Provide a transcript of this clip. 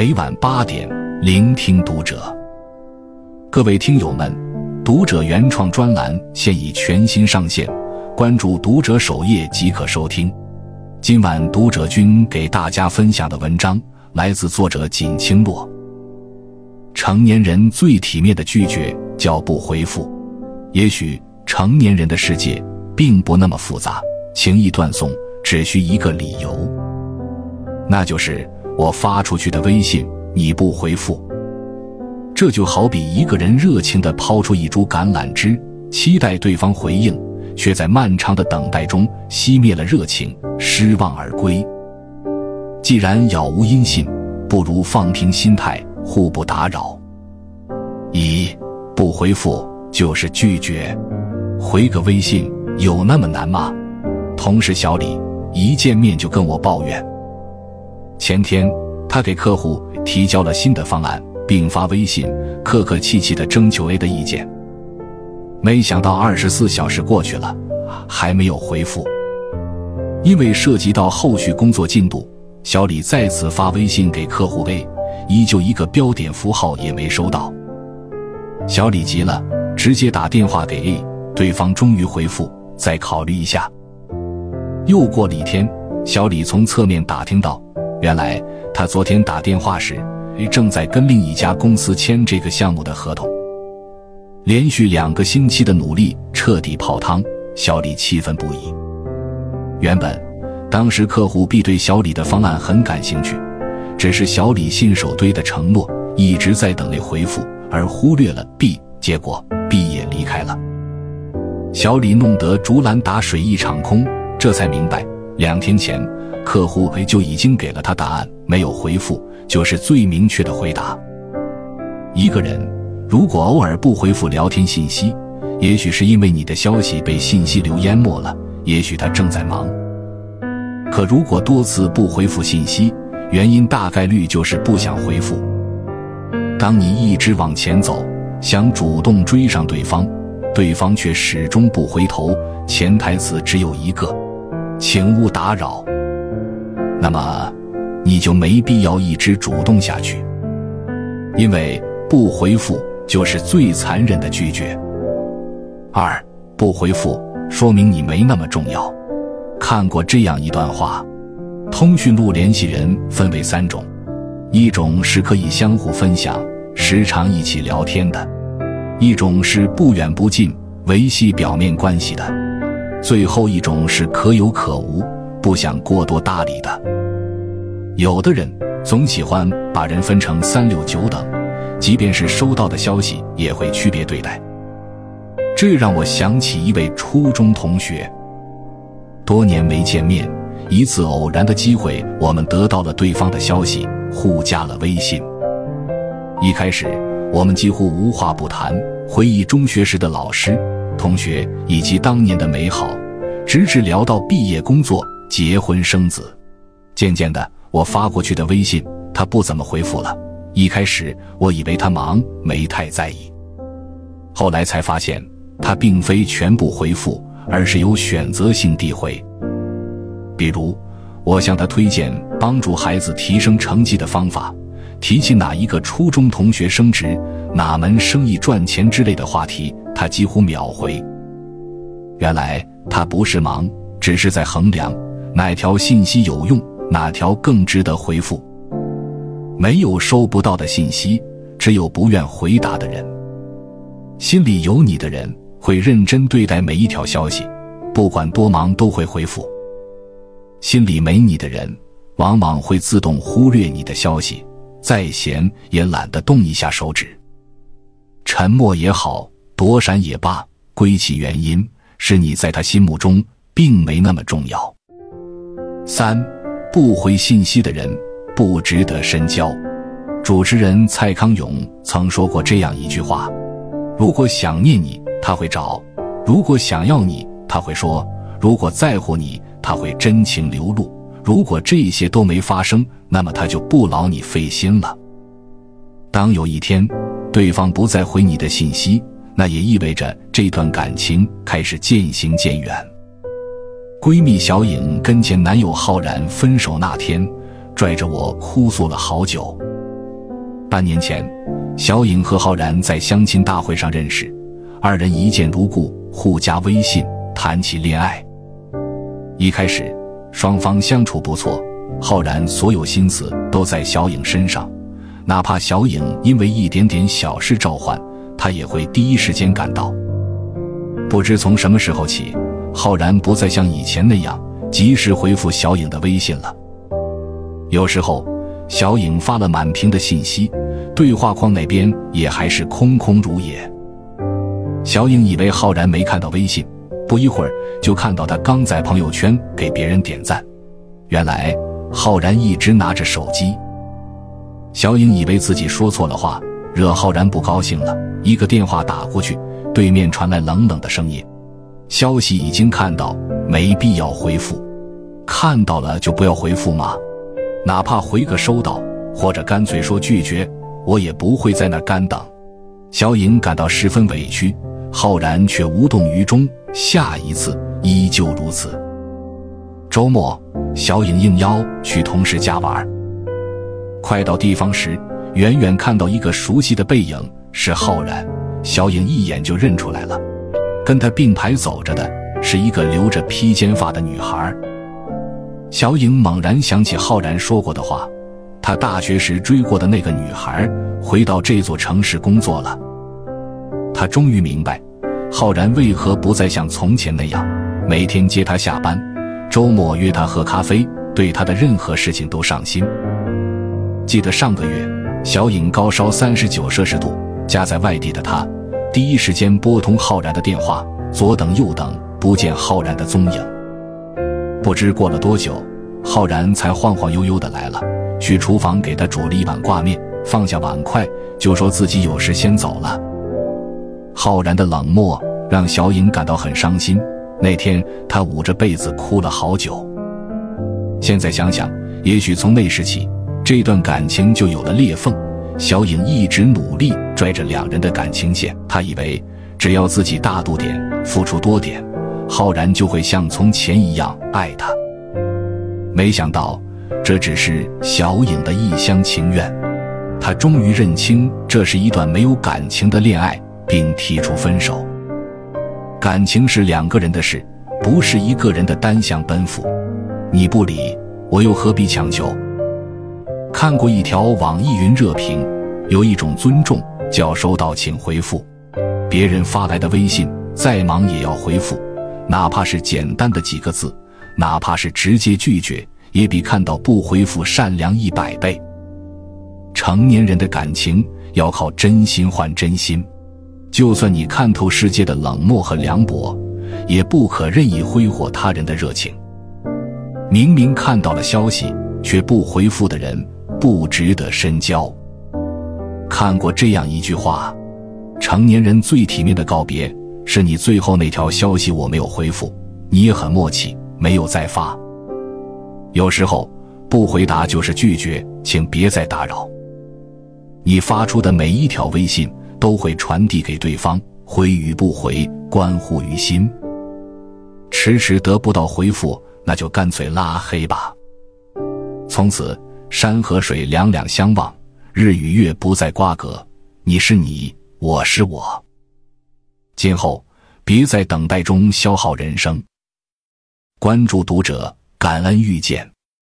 每晚八点，聆听读者。各位听友们，读者原创专栏现已全新上线，关注读者首页即可收听。今晚读者君给大家分享的文章来自作者锦清洛。成年人最体面的拒绝叫不回复。也许成年人的世界并不那么复杂，情谊断送只需一个理由，那就是我发出去的微信你不回复。这就好比一个人热情地抛出一株橄榄枝，期待对方回应，却在漫长的等待中熄灭了热情，失望而归。既然杳无音信，不如放平心态，互不打扰。一不回复。就是拒绝，回个微信有那么难吗？同事小李一见面就跟我抱怨，前天他给客户提交了新的方案，并发微信客客气气的征求 A 的意见，没想到二十四小时过去了，还没有回复。因为涉及到后续工作进度，小李再次发微信给客户 A，依旧一个标点符号也没收到。小李急了。直接打电话给 A，对方终于回复，再考虑一下。又过了一天，小李从侧面打听到，原来他昨天打电话时正在跟另一家公司签这个项目的合同。连续两个星期的努力彻底泡汤，小李气愤不已。原本，当时客户 B 对小李的方案很感兴趣，只是小李信守堆的承诺，一直在等 A 回复，而忽略了 B，结果。B 也离开了，小李弄得竹篮打水一场空，这才明白，两天前客户就已经给了他答案，没有回复就是最明确的回答。一个人如果偶尔不回复聊天信息，也许是因为你的消息被信息流淹没了，也许他正在忙。可如果多次不回复信息，原因大概率就是不想回复。当你一直往前走。想主动追上对方，对方却始终不回头，潜台词只有一个：请勿打扰。那么，你就没必要一直主动下去，因为不回复就是最残忍的拒绝。二不回复说明你没那么重要。看过这样一段话：通讯录联系人分为三种，一种是可以相互分享。时常一起聊天的，一种是不远不近维系表面关系的，最后一种是可有可无不想过多搭理的。有的人总喜欢把人分成三六九等，即便是收到的消息也会区别对待。这让我想起一位初中同学，多年没见面，一次偶然的机会，我们得到了对方的消息，互加了微信。一开始，我们几乎无话不谈，回忆中学时的老师、同学以及当年的美好，直至聊到毕业、工作、结婚、生子。渐渐的，我发过去的微信，他不怎么回复了。一开始，我以为他忙，没太在意。后来才发现，他并非全部回复，而是有选择性递回。比如，我向他推荐帮助孩子提升成绩的方法。提起哪一个初中同学升职、哪门生意赚钱之类的话题，他几乎秒回。原来他不是忙，只是在衡量哪条信息有用，哪条更值得回复。没有收不到的信息，只有不愿回答的人。心里有你的人会认真对待每一条消息，不管多忙都会回复。心里没你的人，往往会自动忽略你的消息。再闲也懒得动一下手指，沉默也好，躲闪也罢，归其原因是你在他心目中并没那么重要。三，不回信息的人不值得深交。主持人蔡康永曾说过这样一句话：如果想念你，他会找；如果想要你，他会说；如果在乎你，他会真情流露。如果这些都没发生，那么他就不劳你费心了。当有一天，对方不再回你的信息，那也意味着这段感情开始渐行渐远。闺蜜小颖跟前男友浩然分手那天，拽着我哭诉了好久。半年前，小颖和浩然在相亲大会上认识，二人一见如故，互加微信，谈起恋爱。一开始，双方相处不错，浩然所有心思都在小颖身上，哪怕小颖因为一点点小事召唤，他也会第一时间赶到。不知从什么时候起，浩然不再像以前那样及时回复小颖的微信了。有时候，小颖发了满屏的信息，对话框那边也还是空空如也。小颖以为浩然没看到微信，不一会儿就看到他刚在朋友圈给别人点赞。原来浩然一直拿着手机。小颖以为自己说错了话，惹浩然不高兴了，一个电话打过去。对面传来冷冷的声音：“消息已经看到，没必要回复。看到了就不要回复吗？哪怕回个收到，或者干脆说拒绝，我也不会在那干等。”小颖感到十分委屈，浩然却无动于衷。下一次依旧如此。周末，小颖应邀去同事家玩。快到地方时，远远看到一个熟悉的背影，是浩然。小颖一眼就认出来了，跟他并排走着的是一个留着披肩发的女孩。小颖猛然想起浩然说过的话，他大学时追过的那个女孩回到这座城市工作了。他终于明白，浩然为何不再像从前那样每天接她下班，周末约她喝咖啡，对她的任何事情都上心。记得上个月，小颖高烧三十九摄氏度。家在外地的他，第一时间拨通浩然的电话，左等右等，不见浩然的踪影。不知过了多久，浩然才晃晃悠悠的来了，去厨房给他煮了一碗挂面，放下碗筷就说自己有事先走了。浩然的冷漠让小颖感到很伤心，那天她捂着被子哭了好久。现在想想，也许从那时起，这段感情就有了裂缝。小颖一直努力拽着两人的感情线，她以为只要自己大度点，付出多点，浩然就会像从前一样爱她。没想到，这只是小颖的一厢情愿。她终于认清，这是一段没有感情的恋爱，并提出分手。感情是两个人的事，不是一个人的单向奔赴。你不理，我又何必强求？看过一条网易云热评，有一种尊重叫收到请回复。别人发来的微信，再忙也要回复，哪怕是简单的几个字，哪怕是直接拒绝，也比看到不回复善良一百倍。成年人的感情要靠真心换真心，就算你看透世界的冷漠和凉薄，也不可任意挥霍他人的热情。明明看到了消息却不回复的人。不值得深交。看过这样一句话：成年人最体面的告别，是你最后那条消息我没有回复，你也很默契，没有再发。有时候不回答就是拒绝，请别再打扰。你发出的每一条微信都会传递给对方，回与不回关乎于心。迟迟得不到回复，那就干脆拉黑吧。从此。山和水两两相望，日与月不再瓜葛。你是你，我是我。今后别在等待中消耗人生。关注读者，感恩遇见。